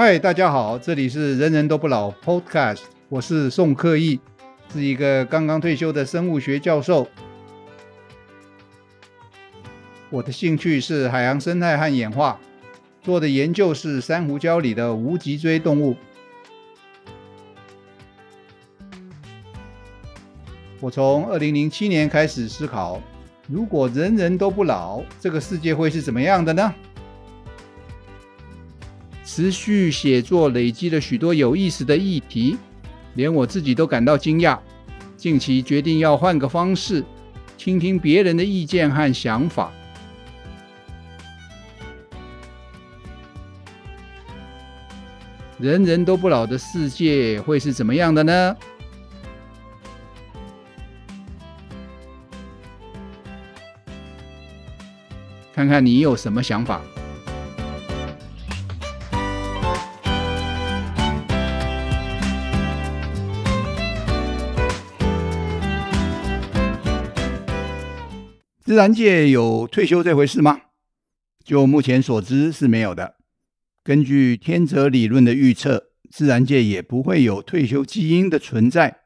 嗨，大家好，这里是人人都不老 Podcast，我是宋克义，是一个刚刚退休的生物学教授。我的兴趣是海洋生态和演化，做的研究是珊瑚礁里的无脊椎动物。我从二零零七年开始思考，如果人人都不老，这个世界会是怎么样的呢？持续写作累积了许多有意思的议题，连我自己都感到惊讶。近期决定要换个方式，倾听别人的意见和想法。人人都不老的世界会是怎么样的呢？看看你有什么想法。自然界有退休这回事吗？就目前所知是没有的。根据天择理论的预测，自然界也不会有退休基因的存在。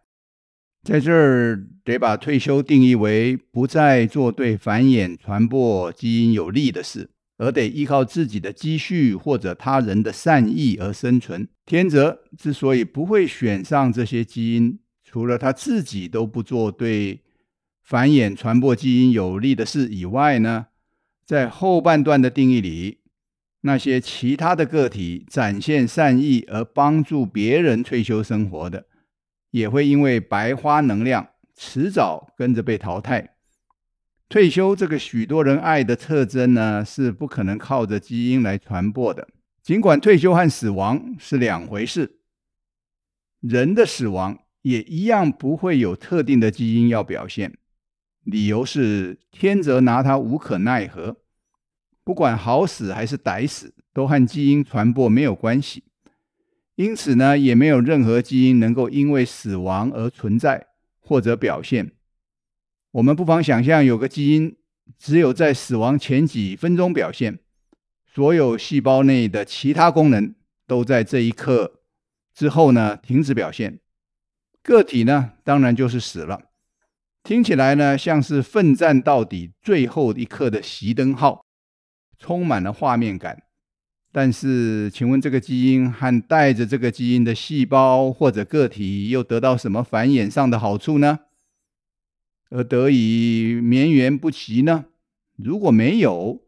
在这儿得把退休定义为不再做对繁衍传播基因有利的事，而得依靠自己的积蓄或者他人的善意而生存。天择之所以不会选上这些基因，除了他自己都不做对繁衍传播基因有利的事以外呢，在后半段的定义里，那些其他的个体展现善意而帮助别人退休生活的，也会因为白花能量，迟早跟着被淘汰。退休这个许多人爱的特征呢，是不可能靠着基因来传播的。尽管退休和死亡是两回事，人的死亡也一样不会有特定的基因要表现。理由是天择拿他无可奈何，不管好死还是歹死，都和基因传播没有关系。因此呢，也没有任何基因能够因为死亡而存在或者表现。我们不妨想象，有个基因只有在死亡前几分钟表现，所有细胞内的其他功能都在这一刻之后呢停止表现，个体呢当然就是死了。听起来呢，像是奋战到底最后一刻的熄灯号，充满了画面感。但是，请问这个基因和带着这个基因的细胞或者个体又得到什么繁衍上的好处呢？而得以绵延不息呢？如果没有，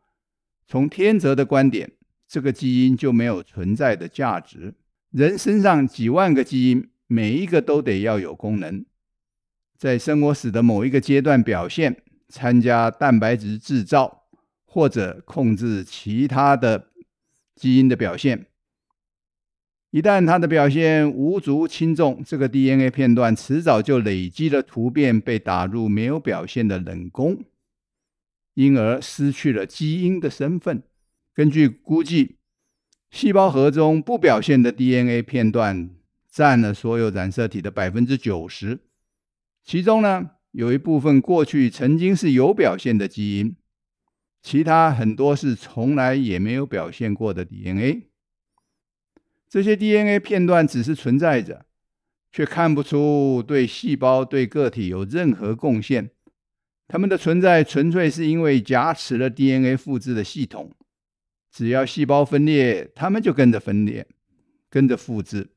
从天择的观点，这个基因就没有存在的价值。人身上几万个基因，每一个都得要有功能。在生活史的某一个阶段表现，参加蛋白质制造，或者控制其他的基因的表现。一旦它的表现无足轻重，这个 DNA 片段迟早就累积了突变，被打入没有表现的冷宫，因而失去了基因的身份。根据估计，细胞核中不表现的 DNA 片段占了所有染色体的百分之九十。其中呢，有一部分过去曾经是有表现的基因，其他很多是从来也没有表现过的 DNA。这些 DNA 片段只是存在着，却看不出对细胞、对个体有任何贡献。它们的存在纯粹是因为夹持了 DNA 复制的系统，只要细胞分裂，它们就跟着分裂，跟着复制。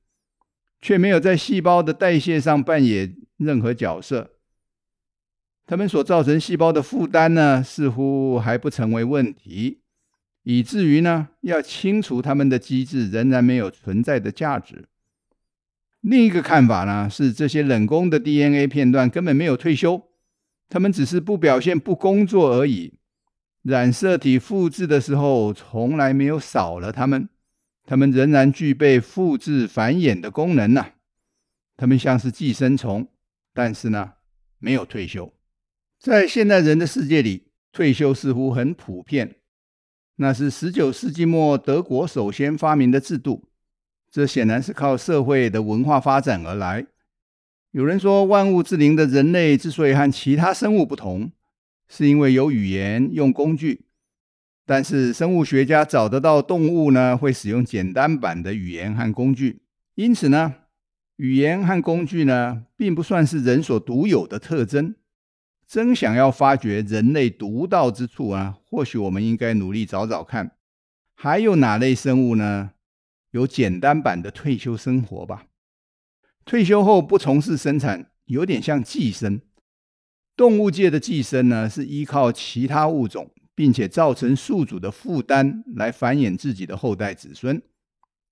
却没有在细胞的代谢上扮演任何角色，它们所造成细胞的负担呢，似乎还不成为问题，以至于呢，要清除它们的机制仍然没有存在的价值。另一个看法呢，是这些冷宫的 DNA 片段根本没有退休，它们只是不表现、不工作而已。染色体复制的时候，从来没有少了它们。它们仍然具备复制繁衍的功能呢、啊。它们像是寄生虫，但是呢，没有退休。在现代人的世界里，退休似乎很普遍。那是十九世纪末德国首先发明的制度。这显然是靠社会的文化发展而来。有人说，万物之灵的人类之所以和其他生物不同，是因为有语言、用工具。但是生物学家找得到动物呢，会使用简单版的语言和工具，因此呢，语言和工具呢，并不算是人所独有的特征。真想要发掘人类独到之处啊，或许我们应该努力找找看，还有哪类生物呢？有简单版的退休生活吧。退休后不从事生产，有点像寄生。动物界的寄生呢，是依靠其他物种，并且造成宿主的负担来繁衍自己的后代子孙。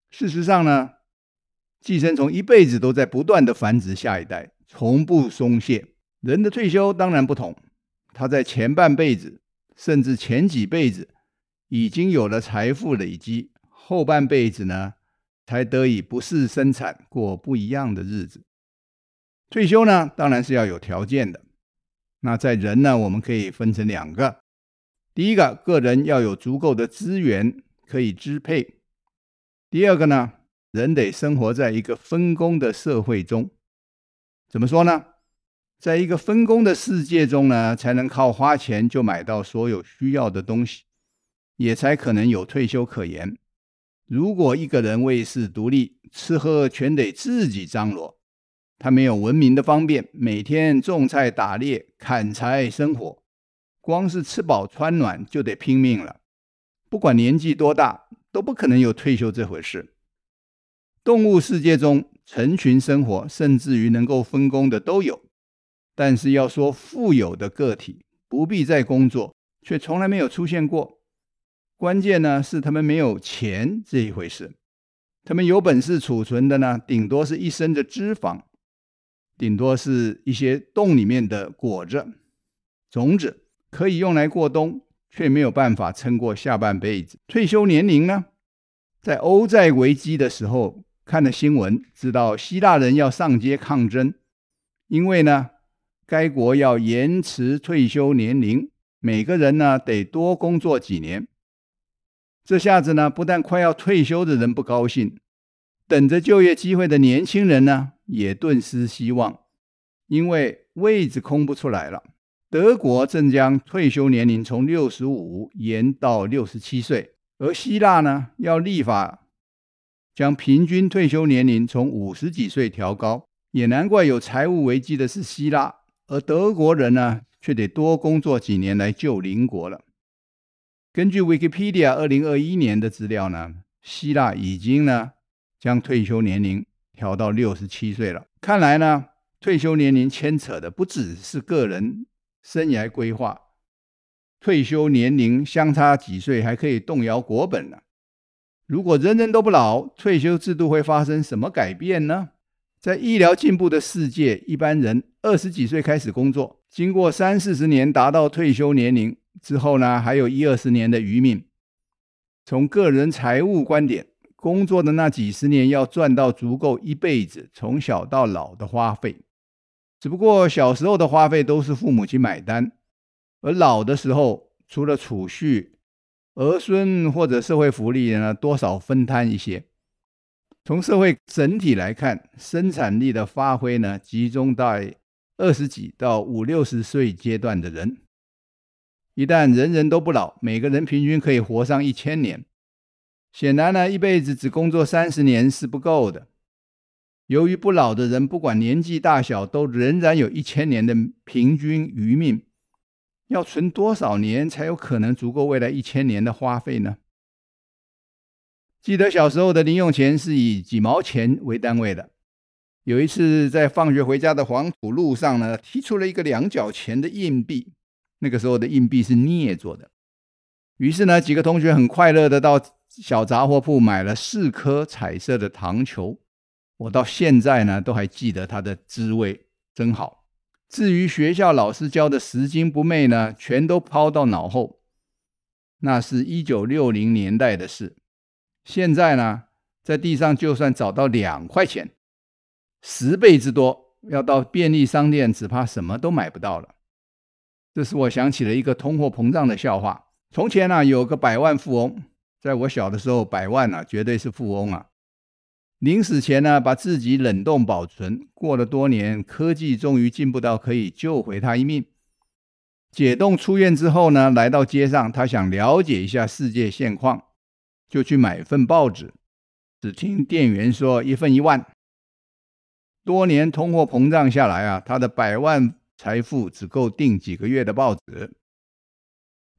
事实上呢，寄生虫一辈子都在不断的繁殖下一代，从不松懈。人的退休当然不同，他在前半辈子，甚至前几辈子，已经有了财富累积，后半辈子呢，才得以不事生产，过不一样的日子。退休呢，当然是要有条件的。那在人呢，我们可以分成两个：第一个，个人要有足够的资源可以支配；第二个呢，人得生活在一个分工的社会中。怎么说呢？在一个分工的世界中呢，才能靠花钱就买到所有需要的东西，也才可能有退休可言。如果一个人为世独立，吃喝全得自己张罗，他没有文明的方便，每天种菜、打猎、砍柴生活，光是吃饱穿暖就得拼命了。不管年纪多大，都不可能有退休这回事。动物世界中，成群生活，甚至于能够分工的都有。但是要说富有的个体不必再工作，却从来没有出现过。关键呢是他们没有钱这一回事，他们有本事储存的呢，顶多是一身的脂肪，顶多是一些洞里面的果子、种子，可以用来过冬，却没有办法撑过下半辈子。退休年龄呢，在欧债危机的时候看了新闻，知道希腊人要上街抗争，因为呢。该国要延迟退休年龄，每个人呢得多工作几年。这下子呢，不但快要退休的人不高兴，等着就业机会的年轻人呢也顿失希望，因为位置空不出来了。德国正将退休年龄从六十五延到六十七岁，而希腊呢要立法将平均退休年龄从五十几岁调高，也难怪有财务危机的是希腊。而德国人呢，却得多工作几年来救邻国了。根据 Wikipedia 二零二一年的资料呢，希腊已经呢将退休年龄调到六十七岁了。看来呢，退休年龄牵扯的不只是个人生涯规划，退休年龄相差几岁还可以动摇国本呢。如果人人都不老，退休制度会发生什么改变呢？在医疗进步的世界，一般人二十几岁开始工作，经过三四十年达到退休年龄之后呢，还有一二十年的余命。从个人财务观点，工作的那几十年要赚到足够一辈子从小到老的花费。只不过小时候的花费都是父母亲买单，而老的时候，除了储蓄，儿孙或者社会福利呢，多少分摊一些。从社会整体来看，生产力的发挥呢，集中在二十几到五六十岁阶段的人。一旦人人都不老，每个人平均可以活上一千年。显然呢，一辈子只工作三十年是不够的。由于不老的人，不管年纪大小，都仍然有一千年的平均余命。要存多少年才有可能足够未来一千年的花费呢？记得小时候的零用钱是以几毛钱为单位的。有一次在放学回家的黄土路上呢，提出了一个两角钱的硬币。那个时候的硬币是镍做的。于是呢，几个同学很快乐的到小杂货铺买了四颗彩色的糖球。我到现在呢都还记得它的滋味，真好。至于学校老师教的拾金不昧呢，全都抛到脑后。那是一九六零年代的事。现在呢，在地上就算找到两块钱，十倍之多，要到便利商店，只怕什么都买不到了。这使我想起了一个通货膨胀的笑话。从前呢，有个百万富翁，在我小的时候，百万呢绝对是富翁啊。临死前呢，把自己冷冻保存。过了多年，科技终于进步到可以救回他一命。解冻出院之后呢，来到街上，他想了解一下世界现况，就去买份报纸。只听店员说一份一万。多年通货膨胀下来啊，他的百万财富只够订几个月的报纸。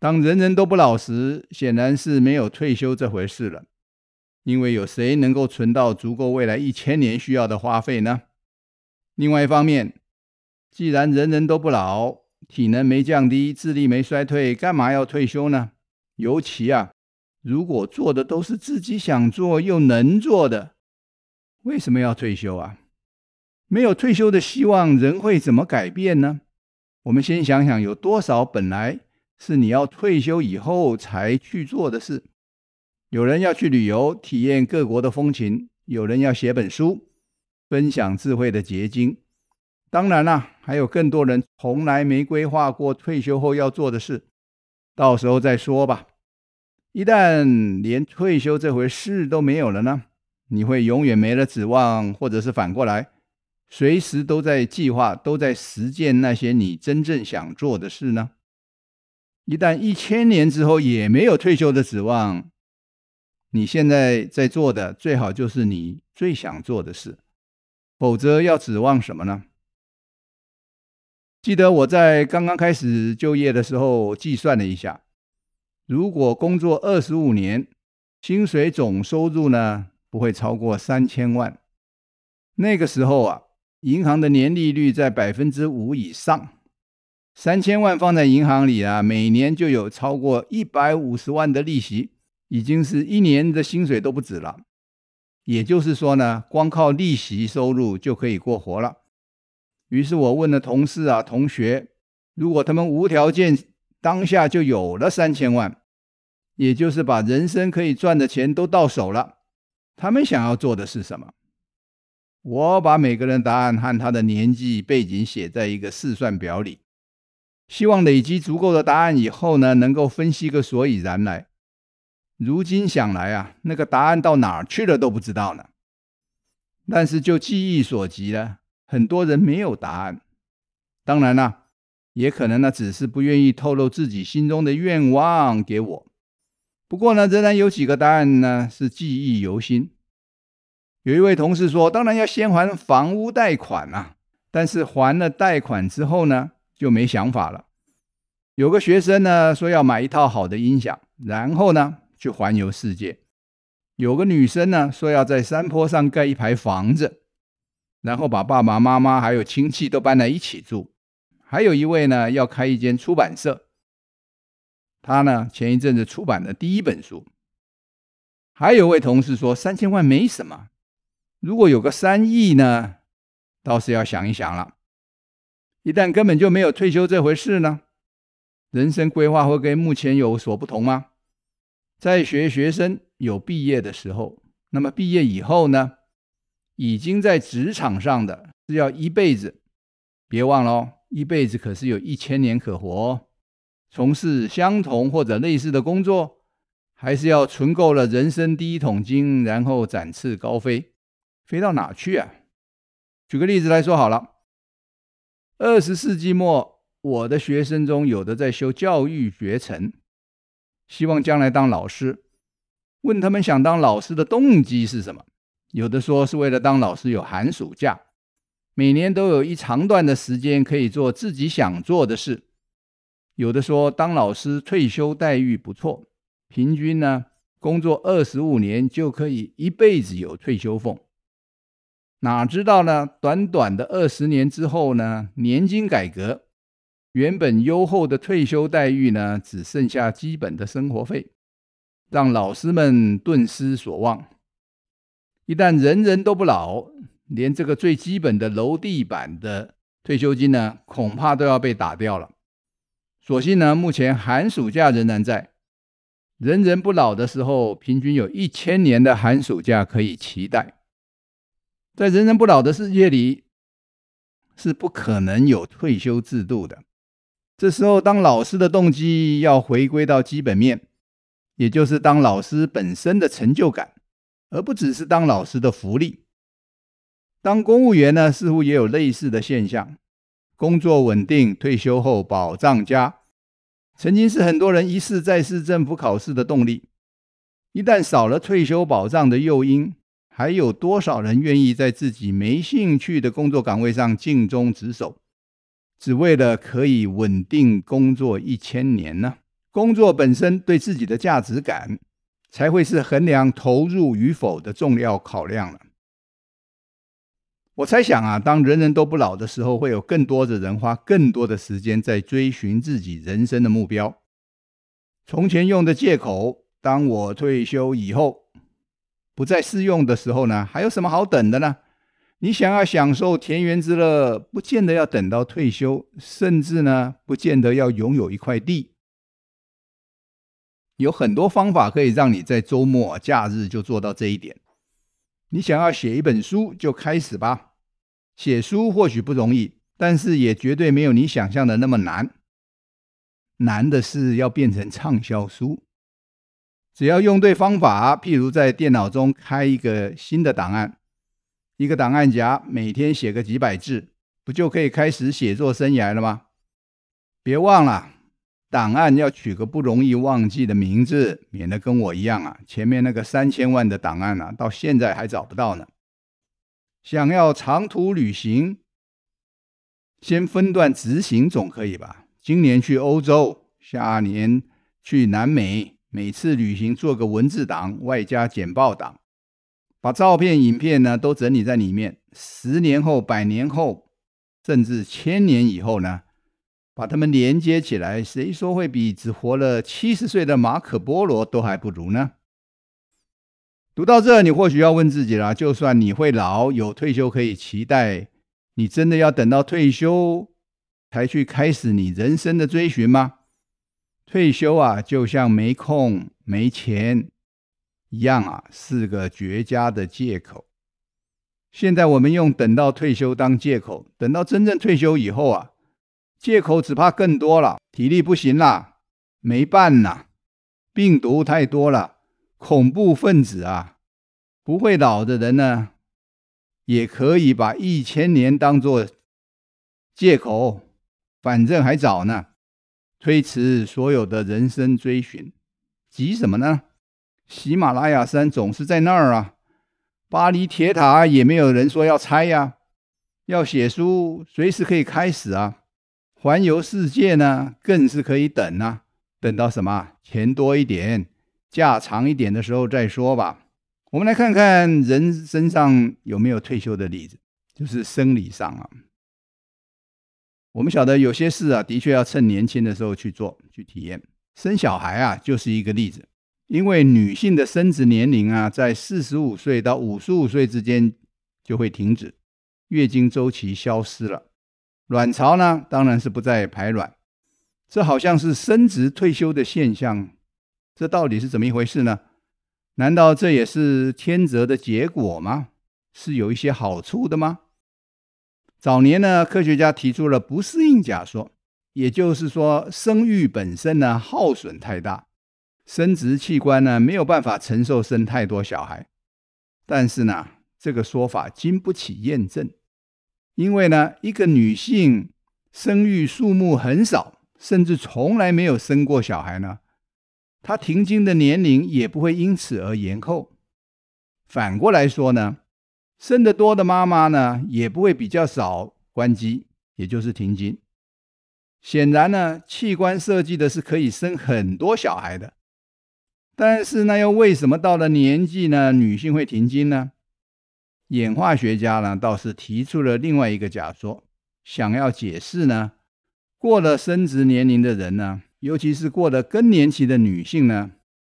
当人人都不老实，显然是没有退休这回事了。因为有谁能够存到足够未来一千年需要的花费呢？另外一方面，既然人人都不老，体能没降低，智力没衰退，干嘛要退休呢？尤其啊，如果做的都是自己想做又能做的，为什么要退休啊？没有退休的希望，人会怎么改变呢？我们先想想，有多少本来是你要退休以后才去做的事？有人要去旅游，体验各国的风情；有人要写本书，分享智慧的结晶。当然啦，还有更多人从来没规划过退休后要做的事，到时候再说吧。一旦连退休这回事都没有了呢？你会永远没了指望，或者是反过来，随时都在计划、都在实践那些你真正想做的事呢？一旦一千年之后也没有退休的指望。你现在在做的最好就是你最想做的事，否则要指望什么呢？记得我在刚刚开始就业的时候计算了一下，如果工作二十五年，薪水总收入呢不会超过三千万。那个时候啊，银行的年利率在百分之五以上，三千万放在银行里啊，每年就有超过一百五十万的利息。已经是一年的薪水都不止了，也就是说呢，光靠利息收入就可以过活了。于是我问了同事啊、同学，如果他们无条件当下就有了三千万，也就是把人生可以赚的钱都到手了，他们想要做的是什么？我把每个人答案和他的年纪背景写在一个试算表里，希望累积足够的答案以后呢，能够分析个所以然来。如今想来啊，那个答案到哪儿去了都不知道呢。但是就记忆所及呢，很多人没有答案。当然了，也可能呢，只是不愿意透露自己心中的愿望给我。不过呢，仍然有几个答案呢是记忆犹新。有一位同事说，当然要先还房屋贷款啊，但是还了贷款之后呢，就没想法了。有个学生呢说要买一套好的音响，然后呢，去环游世界，有个女生呢说要在山坡上盖一排房子，然后把爸爸妈妈还有亲戚都搬来一起住。还有一位呢要开一间出版社，他呢前一阵子出版的第一本书。还有位同事说三千万没什么，如果有个三亿呢，倒是要想一想了。一旦根本就没有退休这回事呢，人生规划会跟目前有所不同吗？在学学生有毕业的时候，那么毕业以后呢，已经在职场上的是要一辈子，别忘了哦，一辈子可是有一千年可活哦。从事相同或者类似的工作，还是要存够了人生第一桶金，然后展翅高飞，飞到哪去啊？举个例子来说好了，二十世纪末，我的学生中有的在修教育学程。希望将来当老师，问他们想当老师的动机是什么？有的说是为了当老师有寒暑假，每年都有一长段的时间可以做自己想做的事；有的说当老师退休待遇不错，平均呢工作二十五年就可以一辈子有退休俸。哪知道呢？短短的二十年之后呢，年金改革。原本优厚的退休待遇呢，只剩下基本的生活费，让老师们顿失所望。一旦人人都不老，连这个最基本的楼地板的退休金呢，恐怕都要被打掉了。所幸呢，目前寒暑假仍然在，人人不老的时候，平均有一千年的寒暑假可以期待。在人人不老的世界里，是不可能有退休制度的。这时候，当老师的动机要回归到基本面，也就是当老师本身的成就感，而不只是当老师的福利。当公务员呢，似乎也有类似的现象：工作稳定，退休后保障佳，曾经是很多人一试再试政府考试的动力。一旦少了退休保障的诱因，还有多少人愿意在自己没兴趣的工作岗位上尽忠职守，只为了可以稳定工作一千年呢？工作本身对自己的价值感，才会是衡量投入与否的重要考量了。我猜想啊，当人人都不老的时候，会有更多的人花更多的时间在追寻自己人生的目标。从前用的借口，当我退休以后。不再适用的时候呢，还有什么好等的呢？你想要享受田园之乐，不见得要等到退休，甚至呢，不见得要拥有一块地。有很多方法可以让你在周末、假日就做到这一点。你想要写一本书，就开始吧。写书或许不容易，但是也绝对没有你想象的那么难。难的是要变成畅销书。只要用对方法，譬如在电脑中开一个新的档案，一个档案夹，每天写个几百字，不就可以开始写作生涯了吗？别忘了，档案要取个不容易忘记的名字，免得跟我一样啊，前面那个三千万的档案啊，到现在还找不到呢。想要长途旅行，先分段执行总可以吧？今年去欧洲，下年去南美。每次旅行做个文字档，外加简报档，把照片、影片呢都整理在里面。十年后、百年后，甚至千年以后呢，把它们连接起来，谁说会比只活了七十岁的马可波罗都还不如呢？读到这，你或许要问自己了：就算你会老，有退休可以期待，你真的要等到退休才去开始你人生的追寻吗？退休啊，就像没空、没钱一样啊，是个绝佳的借口。现在我们用等到退休当借口，等到真正退休以后啊，借口只怕更多了。体力不行了，没办了，病毒太多了，恐怖分子啊，不会老的人呢，也可以把一千年当作借口，反正还早呢。推迟所有的人生追寻，急什么呢？喜马拉雅山总是在那儿啊，巴黎铁塔也没有人说要拆呀。要写书，随时可以开始啊。环游世界呢，更是可以等啊。等到什么？钱多一点，假长一点的时候再说吧。我们来看看人身上有没有退休的例子，就是生理上啊。我们晓得有些事啊，的确要趁年轻的时候去做、去体验。生小孩啊，就是一个例子。因为女性的生殖年龄啊，在四十五岁到五十五岁之间就会停止，月经周期消失了，卵巢呢，当然是不再排卵。这好像是生殖退休的现象，这到底是怎么一回事呢？难道这也是天择的结果吗？是有一些好处的吗？早年呢，科学家提出了不适应假说，也就是说，生育本身呢耗损太大，生殖器官呢没有办法承受生太多小孩。但是呢，这个说法经不起验证，因为呢，一个女性生育数目很少，甚至从来没有生过小孩呢，她停经的年龄也不会因此而延后。反过来说呢，生得多的妈妈呢，也不会比较少关机，也就是停经。显然呢，器官设计的是可以生很多小孩的，但是那又为什么到了年纪呢，女性会停经呢？演化学家呢倒是提出了另外一个假说，想要解释呢，过了生殖年龄的人呢，尤其是过了更年期的女性呢，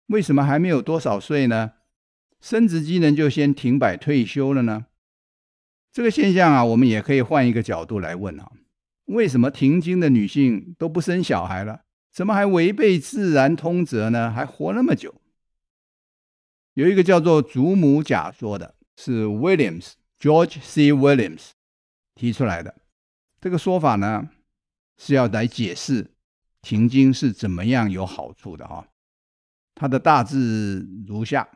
为什么还没有多少岁呢？生殖机能就先停摆退休了呢？这个现象啊，我们也可以换一个角度来问啊：为什么停经的女性都不生小孩了？怎么还违背自然通则呢？还活那么久？有一个叫做祖母假说的，是 Williams George C. Williams 提出来的。这个说法呢，是要来解释停经是怎么样有好处的哈。它的大致如下。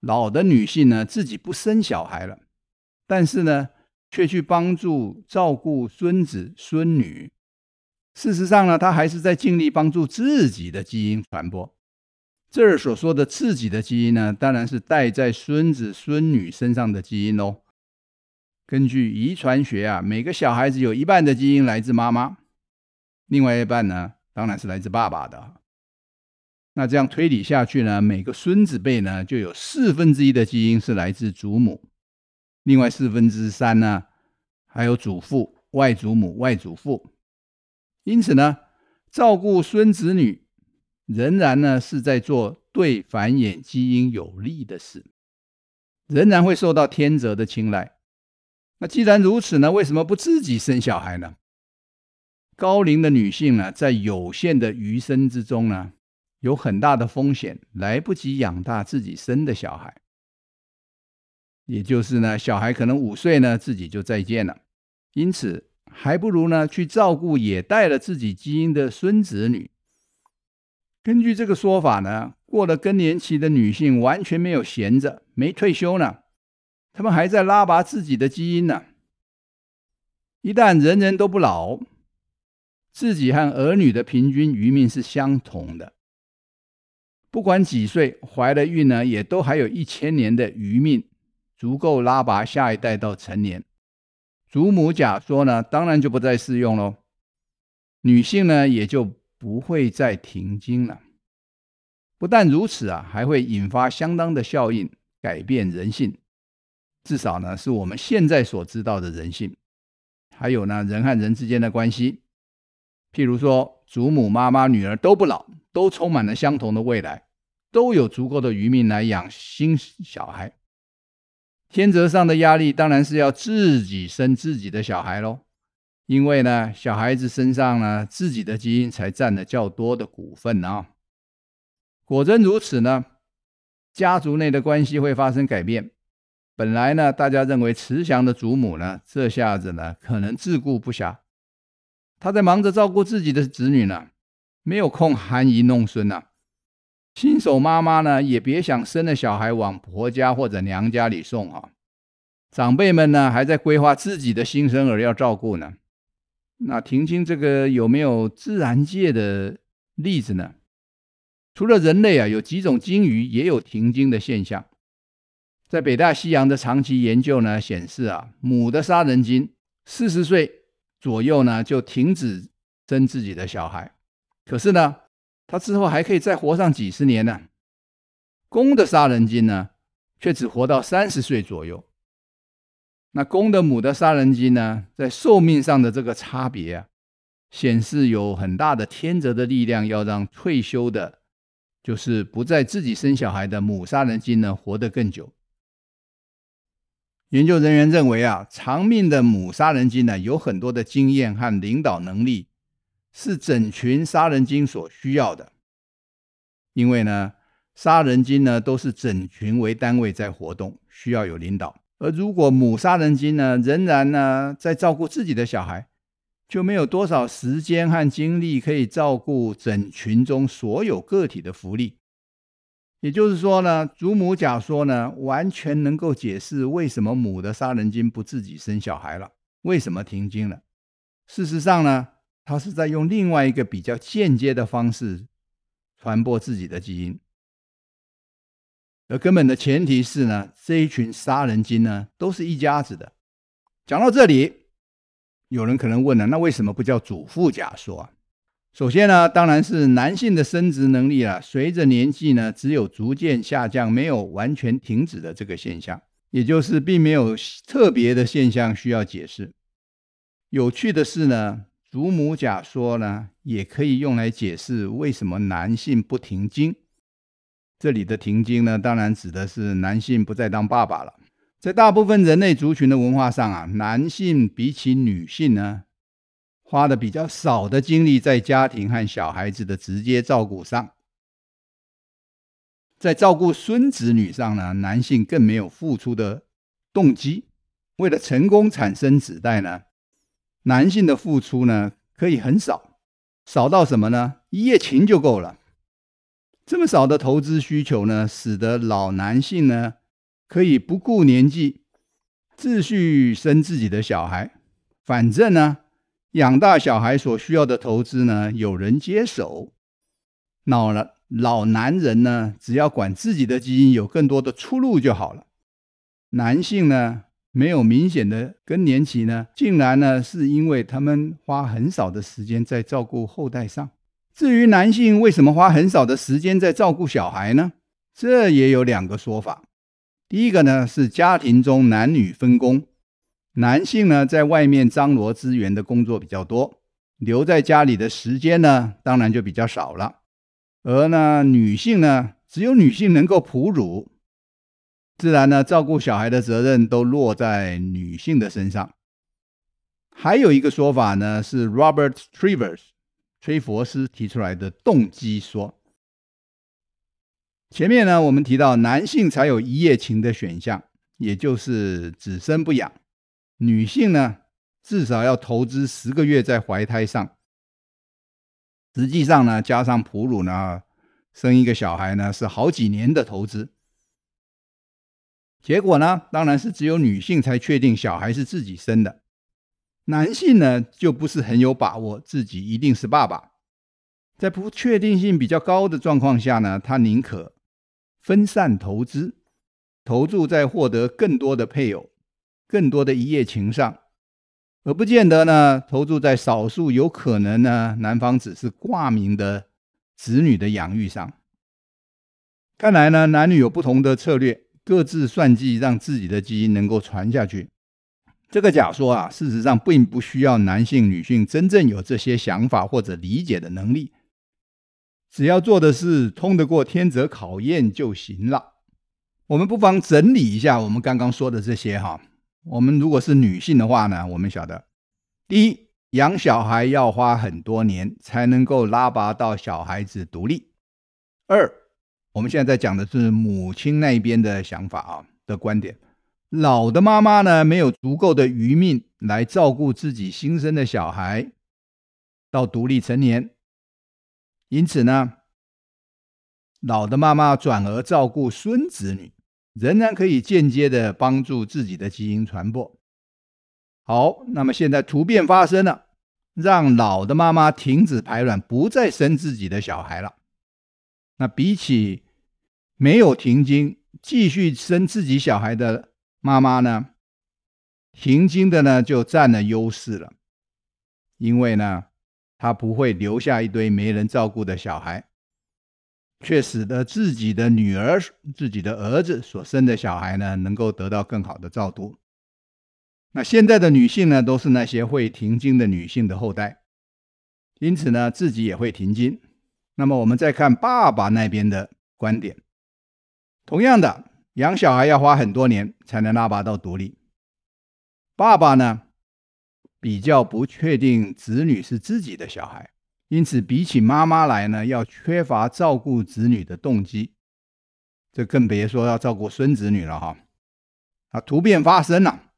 老的女性呢，自己不生小孩了，但是呢，却去帮助照顾孙子孙女，事实上呢，他还是在尽力帮助自己的基因传播。这儿所说的自己的基因呢，当然是带在孙子孙女身上的基因喽。根据遗传学啊，每个小孩子有一半的基因来自妈妈，另外一半呢，当然是来自爸爸的。那这样推理下去呢，每个孙子辈呢，就有四分之一的基因是来自祖母，另外四分之三呢，还有祖父、外祖母、外祖父。因此呢，照顾孙子女。仍然呢是在做对繁衍基因有利的事，仍然会受到天择的青睐。那既然如此呢，为什么不自己生小孩呢？高龄的女性呢，在有限的余生之中呢，有很大的风险，来不及养大自己生的小孩，也就是呢，小孩可能五岁呢，自己就再见了。因此，还不如呢去照顾也带了自己基因的孙子女。根据这个说法呢，过了更年期的女性完全没有闲着，没退休呢，她们还在拉拔自己的基因呢。一旦人人都不老，自己和儿女的平均余命是相同的。不管几岁，怀了孕呢，也都还有一千年的余命，足够拉拔下一代到成年。祖母假说呢，当然就不再适用喽。女性呢，也就。不会再停经了。不但如此啊，还会引发相当的效应，改变人性。至少呢，是我们现在所知道的人性。还有呢，人和人之间的关系。譬如说，祖母、妈妈、女儿都不老，都充满了相同的未来，都有足够的余命来养新小孩。天择上的压力当然是要自己生自己的小孩喽。因为呢，小孩子身上呢，自己的基因才占了较多的股份啊。果真如此呢，家族内的关系会发生改变。本来呢，大家认为慈祥的祖母呢，这下子呢，可能自顾不暇。她在忙着照顾自己的子女呢，没有空含饴弄孙呐。新手妈妈呢，也别想生了小孩往婆家或者娘家里送啊。长辈们呢，还在规划自己的新生儿要照顾呢。那停经这个有没有自然界的例子呢？除了人类啊，有几种鲸鱼也有停经的现象。在北大西洋的长期研究呢，显示啊，母的杀人鲸四十岁左右呢就停止生自己的小孩，可是呢，它之后还可以再活上几十年呢。公的杀人鲸呢，却只活到三十岁左右。那公的母的杀人鲸呢，在寿命上的这个差别啊，显示有很大的天择的力量，要让退休的，就是不再自己生小孩的母杀人鲸呢，活得更久。研究人员认为啊，长命的母杀人鲸呢，有很多的经验和领导能力，是整群杀人鲸所需要的。因为呢，杀人鲸呢，都是整群为单位在活动，需要有领导。而如果母杀人鲸呢，仍然呢在照顾自己的小孩，就没有多少时间和精力可以照顾整群中所有个体的福利。也就是说呢，祖母假说呢，完全能够解释为什么母的杀人鲸不自己生小孩了，为什么停经了。事实上呢，他是在用另外一个比较间接的方式传播自己的基因。而根本的前提是呢，这一群杀人精呢，都是一家子的。讲到这里，有人可能问了，那为什么不叫祖父假说啊？首先呢，当然是男性的生殖能力啊，随着年纪呢，只有逐渐下降，没有完全停止的这个现象，也就是并没有特别的现象需要解释。有趣的是呢，祖母假说呢，也可以用来解释为什么男性不停经。这里的停经呢，当然指的是男性不再当爸爸了。在大部分人类族群的文化上啊，男性比起女性呢，花的比较少的精力在家庭和小孩子的直接照顾上。在照顾孙子女上呢，男性更没有付出的动机。为了成功产生子代呢，男性的付出呢，可以很少，少到什么呢？一夜情就够了。这么少的投资需求呢，使得老男性呢可以不顾年纪，继续生自己的小孩。反正呢，养大小孩所需要的投资呢，有人接手。老了，老男人呢，只要管自己的基因有更多的出路就好了。男性呢，没有明显的更年期呢，竟然呢，是因为他们花很少的时间在照顾后代上。至于男性为什么花很少的时间在照顾小孩呢？这也有两个说法。第一个呢，是家庭中男女分工，男性呢，在外面张罗资源的工作比较多，留在家里的时间呢，当然就比较少了。而呢，女性呢，只有女性能够哺乳，自然呢，照顾小孩的责任都落在女性的身上。还有一个说法呢，是 Robert Trivers 崔佛斯提出来的动机说。前面呢，我们提到男性才有一夜情的选项，也就是只生不养；女性呢，至少要投资十个月在怀胎上。实际上呢，加上哺乳呢，生一个小孩呢，是好几年的投资。结果呢，当然是只有女性才确定小孩是自己生的，男性呢，就不是很有把握自己一定是爸爸。在不确定性比较高的状况下呢，他宁可。分散投资，投注在获得更多的配偶、更多的一夜情上，而不见得呢，投注在少数有可能呢，男方只是挂名的子女的养育上。看来呢，男女有不同的策略，各自算计，让自己的基因能够传下去。这个假说啊，事实上并不需要男性、女性真正有这些想法或者理解的能力。只要做的是通得过天择考验就行了。我们不妨整理一下我们刚刚说的这些哈。我们如果是女性的话呢，我们晓得，第一，养小孩要花很多年才能够拉拔到小孩子独立。二，我们现在在讲的是母亲那边的想法啊的观点。老的妈妈呢，没有足够的余命来照顾自己新生的小孩到独立成年。因此呢，老的妈妈转而照顾孙子女，仍然可以间接的帮助自己的基因传播。好，那么现在突变发生了，让老的妈妈停止排卵，不再生自己的小孩了。那比起没有停经继续生自己小孩的妈妈呢，停经的呢就占了优势了，因为呢。她不会留下一堆没人照顾的小孩，却使得自己的女儿、自己的儿子所生的小孩呢，能够得到更好的照顾。那现在的女性呢，都是那些会停经的女性的后代，因此呢，自己也会停经。那么我们再看爸爸那边的观点，同样的，养小孩要花很多年才能拉拔到独立。爸爸呢，比较不确定子女是自己的小孩，因此比起妈妈来呢，要缺乏照顾子女的动机，这更别说要照顾孙子女了哈。啊，突变发生了，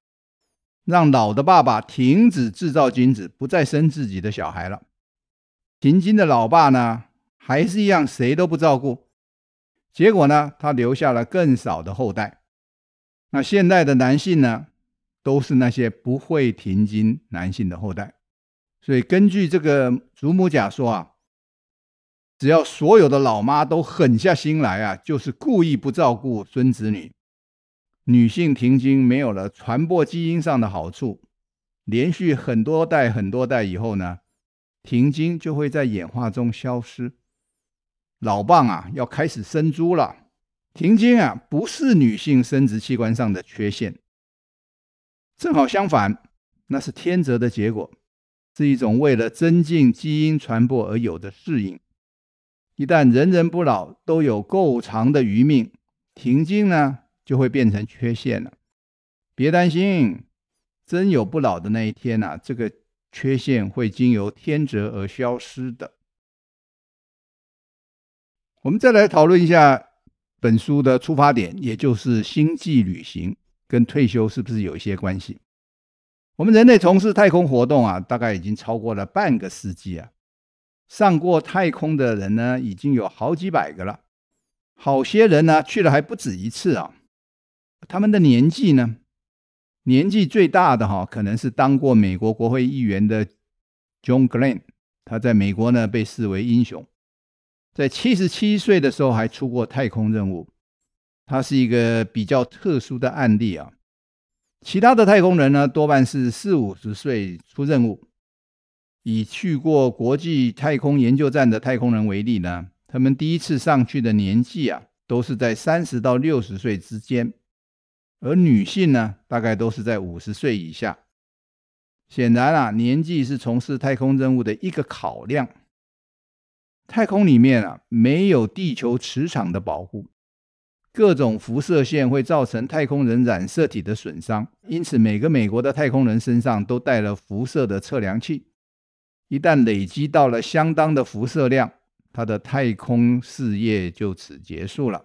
让老的爸爸停止制造精子，不再生自己的小孩了。停经的老爸呢，还是一样谁都不照顾，结果呢，他留下了更少的后代。那现代的男性呢？都是那些不会停经男性的后代，所以根据这个祖母假说啊，只要所有的老妈都狠下心来啊，就是故意不照顾孙子女，女性停经没有了传播基因上的好处，连续很多代很多代以后呢，停经就会在演化中消失，老蚌啊要开始生珠了。停经啊不是女性生殖器官上的缺陷。正好相反，那是天择的结果，是一种为了增进基因传播而有的适应。一旦人人不老，都有够长的余命，停经呢就会变成缺陷了。别担心，真有不老的那一天呐，这个缺陷会经由天择而消失的。我们再来讨论一下本书的出发点，也就是星际旅行。跟退休是不是有一些关系？我们人类从事太空活动啊，大概已经超过了半个世纪啊。上过太空的人呢，已经有好几百个了。好些人呢，去了还不止一次啊。他们的年纪呢，年纪最大的哈，可能是当过美国国会议员的 John Glenn，他在美国呢被视为英雄，在七十七岁的时候还出过太空任务。他是一个比较特殊的案例啊，其他的太空人呢多半是四五十岁出任务。以去过国际太空研究站的太空人为例呢，他们第一次上去的年纪啊都是在三十到六十岁之间，而女性呢大概都是在五十岁以下。显然啊，年纪是从事太空任务的一个考量。太空里面啊，没有地球磁场的保护，各种辐射线会造成太空人染色体的损伤，因此每个美国的太空人身上都带了辐射的测量器。一旦累积到了相当的辐射量，他的太空事业就此结束了。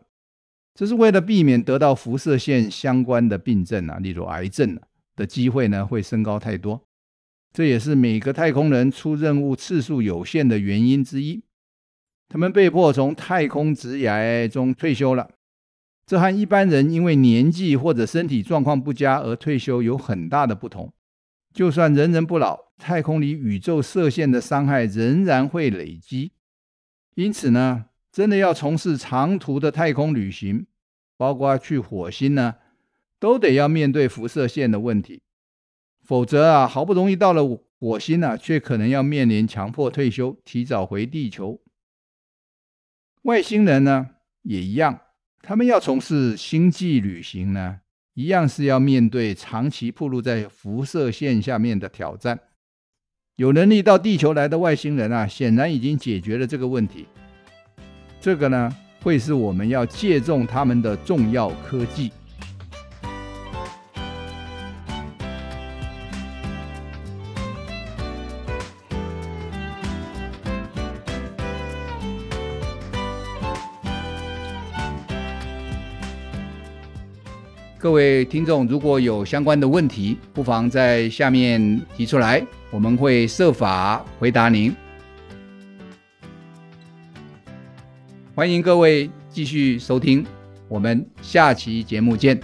这是为了避免得到辐射线相关的病症啊，例如癌症啊的机会呢，会升高太多。这也是每个太空人出任务次数有限的原因之一。他们被迫从太空职涯中退休了，这和一般人因为年纪或者身体状况不佳而退休有很大的不同。就算人人不老，太空里宇宙射线的伤害仍然会累积。因此呢，真的要从事长途的太空旅行，包括去火星呢，都得要面对辐射线的问题。否则啊，好不容易到了火星呢、却可能要面临强迫退休、提早回地球。外星人呢也一样，他们要从事星际旅行呢，一样是要面对长期暴露在辐射线下面的挑战。有能力到地球来的外星人啊，显然已经解决了这个问题。这个呢，会是我们要借重他们的重要科技。各位听众，如果有相关的问题，不妨在下面提出来，我们会设法回答您。欢迎各位继续收听，我们下期节目见。